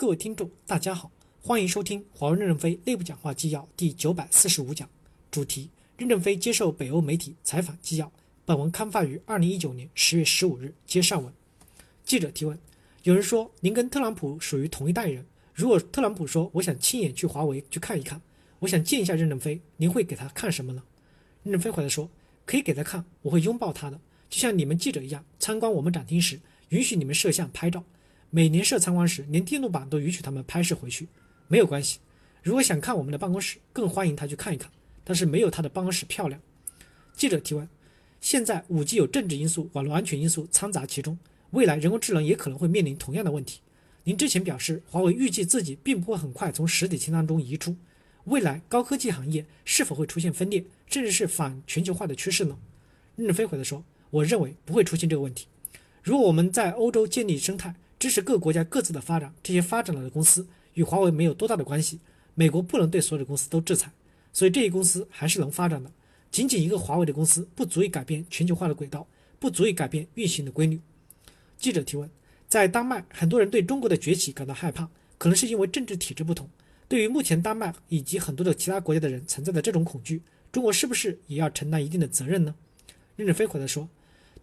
各位听众，大家好，欢迎收听华为任正非内部讲话纪要第九百四十五讲，主题：任正非接受北欧媒体采访纪要。本文刊发于二零一九年十月十五日。接上文，记者提问：有人说您跟特朗普属于同一代人，如果特朗普说我想亲眼去华为去看一看，我想见一下任正非，您会给他看什么呢？任正非回答说：可以给他看，我会拥抱他的，就像你们记者一样，参观我们展厅时允许你们摄像拍照。每年设参观时，连电路板都允许他们拍摄回去，没有关系。如果想看我们的办公室，更欢迎他去看一看，但是没有他的办公室漂亮。记者提问：现在五 G 有政治因素、网络安全因素掺杂其中，未来人工智能也可能会面临同样的问题。您之前表示，华为预计自己并不会很快从实体清单中移出，未来高科技行业是否会出现分裂，甚至是反全球化的趋势呢？任正非回答说：我认为不会出现这个问题。如果我们在欧洲建立生态，支持各国家各自的发展，这些发展了的公司与华为没有多大的关系。美国不能对所有的公司都制裁，所以这些公司还是能发展的。仅仅一个华为的公司不足以改变全球化的轨道，不足以改变运行的规律。记者提问：在丹麦，很多人对中国的崛起感到害怕，可能是因为政治体制不同。对于目前丹麦以及很多的其他国家的人存在的这种恐惧，中国是不是也要承担一定的责任呢？任正非回答说：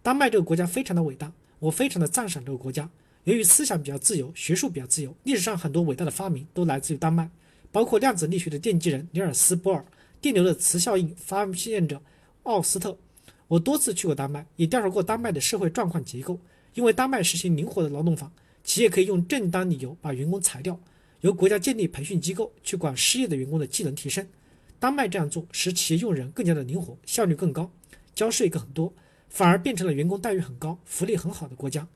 丹麦这个国家非常的伟大，我非常的赞赏这个国家。由于思想比较自由，学术比较自由，历史上很多伟大的发明都来自于丹麦，包括量子力学的奠基人尼尔斯·波尔、电流的磁效应发现者奥斯特。我多次去过丹麦，也调查过丹麦的社会状况结构。因为丹麦实行灵活的劳动法，企业可以用正当理由把员工裁掉，由国家建立培训机构去管失业的员工的技能提升。丹麦这样做使企业用人更加的灵活，效率更高，交税更多，反而变成了员工待遇很高、福利很好的国家。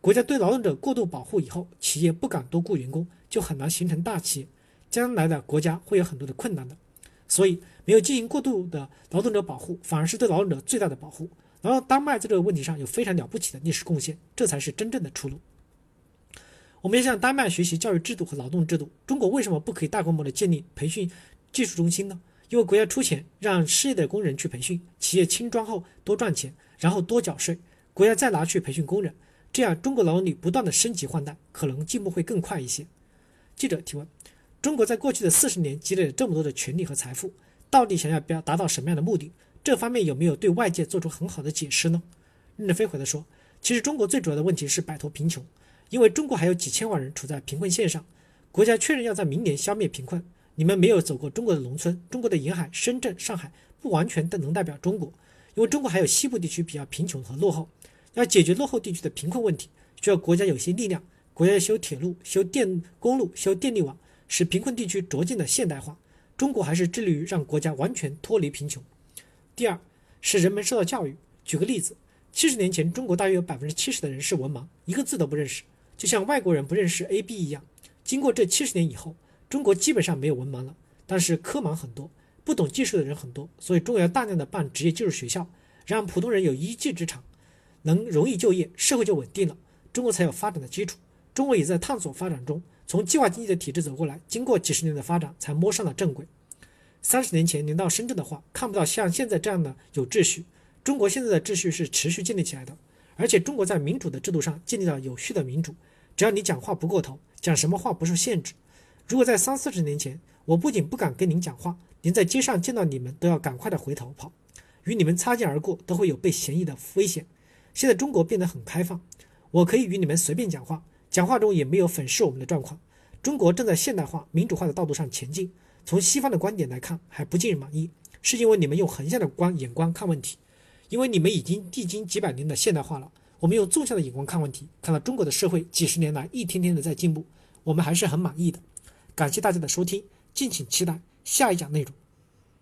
国家对劳动者过度保护以后，企业不敢多雇员工，就很难形成大企业。将来的国家会有很多的困难的，所以没有进行过度的劳动者保护，反而是对劳动者最大的保护。然后，丹麦在这个问题上有非常了不起的历史贡献，这才是真正的出路。我们要向丹麦学习教育制度和劳动制度。中国为什么不可以大规模的建立培训技术中心呢？因为国家出钱让失业的工人去培训，企业轻装后多赚钱，然后多缴税，国家再拿去培训工人。这样，中国劳动力不断的升级换代，可能进步会更快一些。记者提问：中国在过去的四十年积累了这么多的权利和财富，到底想要表达到什么样的目的？这方面有没有对外界做出很好的解释呢？任正非回答说：其实中国最主要的问题是摆脱贫穷，因为中国还有几千万人处在贫困线上。国家确认要在明年消灭贫困。你们没有走过中国的农村，中国的沿海、深圳、上海不完全的能代表中国，因为中国还有西部地区比较贫穷和落后。要解决落后地区的贫困问题，需要国家有些力量。国家要修铁路、修电公路、修电力网，使贫困地区逐渐的现代化。中国还是致力于让国家完全脱离贫穷。第二，使人们受到教育。举个例子，七十年前，中国大约有百分之七十的人是文盲，一个字都不认识，就像外国人不认识 A B 一样。经过这七十年以后，中国基本上没有文盲了，但是科盲很多，不懂技术的人很多，所以中国要大量的办职业技术学校，让普通人有一技之长。能容易就业，社会就稳定了，中国才有发展的基础。中国也在探索发展中，从计划经济的体制走过来，经过几十年的发展，才摸上了正轨。三十年前您到深圳的话，看不到像现在这样的有秩序。中国现在的秩序是持续建立起来的，而且中国在民主的制度上建立了有序的民主。只要你讲话不过头，讲什么话不受限制。如果在三四十年前，我不仅不敢跟您讲话，连在街上见到你们都要赶快的回头跑，与你们擦肩而过都会有被嫌疑的危险。现在中国变得很开放，我可以与你们随便讲话，讲话中也没有粉饰我们的状况。中国正在现代化、民主化的道路上前进。从西方的观点来看，还不尽人满意，是因为你们用横向的光眼光看问题，因为你们已经历经几百年的现代化了。我们用纵向的眼光看问题，看到中国的社会几十年来一天天的在进步，我们还是很满意的。感谢大家的收听，敬请期待下一讲内容。